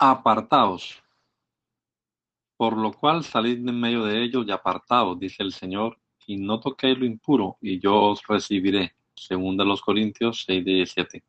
Apartaos, por lo cual salid en medio de ellos y apartaos, dice el Señor, y no toquéis lo impuro, y yo os recibiré. Segunda los Corintios 6, 17.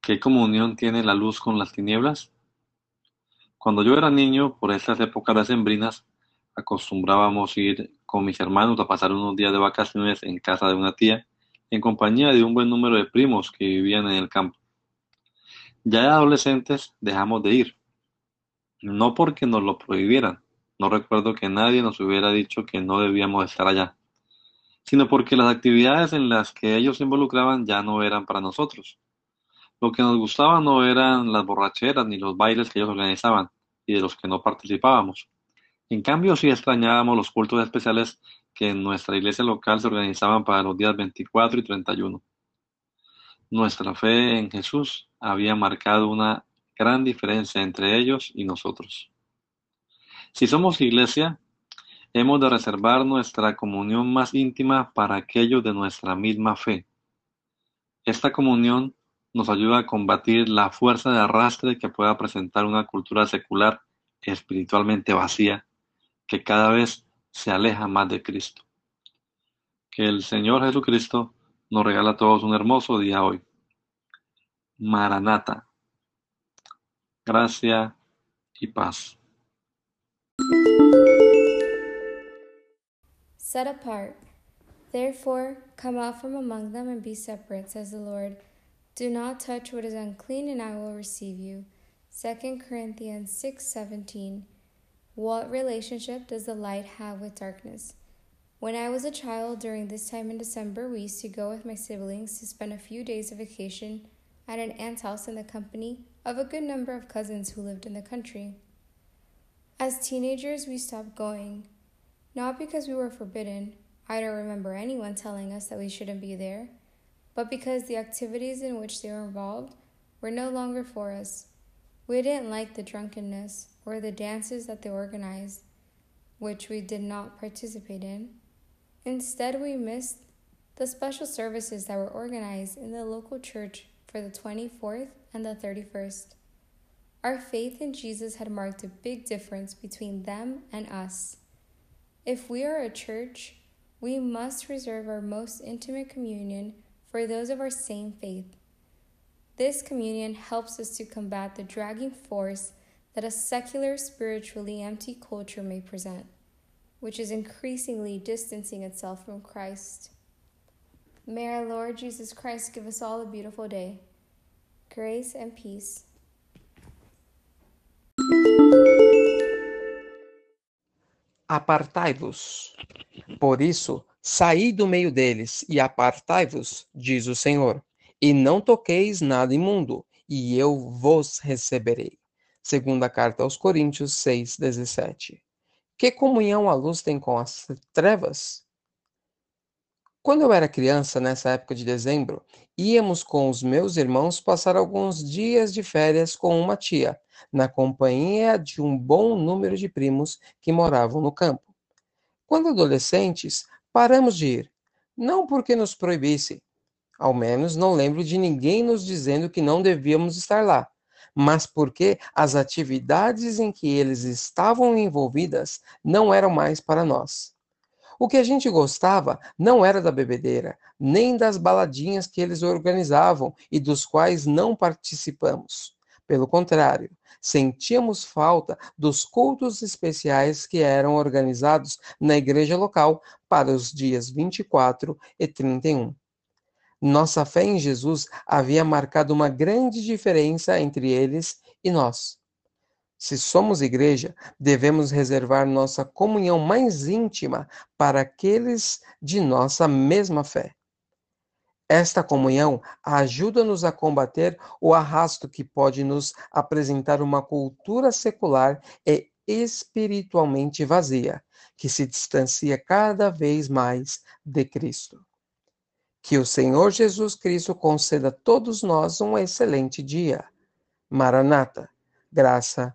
¿Qué comunión tiene la luz con las tinieblas? Cuando yo era niño, por estas épocas decembrinas, acostumbrábamos ir con mis hermanos a pasar unos días de vacaciones en casa de una tía, en compañía de un buen número de primos que vivían en el campo. Ya de adolescentes dejamos de ir, no porque nos lo prohibieran, no recuerdo que nadie nos hubiera dicho que no debíamos estar allá, sino porque las actividades en las que ellos se involucraban ya no eran para nosotros. Lo que nos gustaba no eran las borracheras ni los bailes que ellos organizaban y de los que no participábamos. En cambio, sí extrañábamos los cultos especiales que en nuestra iglesia local se organizaban para los días 24 y 31. Nuestra fe en Jesús había marcado una gran diferencia entre ellos y nosotros. Si somos iglesia, hemos de reservar nuestra comunión más íntima para aquellos de nuestra misma fe. Esta comunión nos ayuda a combatir la fuerza de arrastre que pueda presentar una cultura secular espiritualmente vacía que cada vez se aleja más de Cristo. Que el Señor Jesucristo nos regala a todos un hermoso día hoy. Maranata. Gracia y paz. Set apart. Therefore, come out from among them and be separate, says the Lord. Do not touch what is unclean, and I will receive you. 2 Corinthians 6:17. What relationship does the light have with darkness? When I was a child, during this time in December, we used to go with my siblings to spend a few days of vacation at an aunt's house in the company of a good number of cousins who lived in the country. As teenagers, we stopped going, not because we were forbidden, I don't remember anyone telling us that we shouldn't be there, but because the activities in which they were involved were no longer for us. We didn't like the drunkenness or the dances that they organized, which we did not participate in. Instead, we missed the special services that were organized in the local church for the 24th and the 31st. Our faith in Jesus had marked a big difference between them and us. If we are a church, we must reserve our most intimate communion for those of our same faith. This communion helps us to combat the dragging force that a secular, spiritually empty culture may present which is increasingly distancing itself from Christ. May our Lord Jesus Christ give us all a beautiful day. Grace and peace. Apartai-vos. Por isso, saí do meio deles e apartai-vos, diz o Senhor, e não toqueis nada imundo, e eu vos receberei. Segunda carta aos Coríntios 6, 17. Que comunhão a luz tem com as trevas? Quando eu era criança, nessa época de dezembro, íamos com os meus irmãos passar alguns dias de férias com uma tia, na companhia de um bom número de primos que moravam no campo. Quando adolescentes, paramos de ir, não porque nos proibisse, ao menos não lembro de ninguém nos dizendo que não devíamos estar lá mas porque as atividades em que eles estavam envolvidas não eram mais para nós. O que a gente gostava não era da bebedeira, nem das baladinhas que eles organizavam e dos quais não participamos. Pelo contrário, sentíamos falta dos cultos especiais que eram organizados na igreja local para os dias 24 e 31. Nossa fé em Jesus havia marcado uma grande diferença entre eles e nós. Se somos igreja, devemos reservar nossa comunhão mais íntima para aqueles de nossa mesma fé. Esta comunhão ajuda-nos a combater o arrasto que pode nos apresentar uma cultura secular e espiritualmente vazia, que se distancia cada vez mais de Cristo. Que o Senhor Jesus Cristo conceda a todos nós um excelente dia. Maranata, graça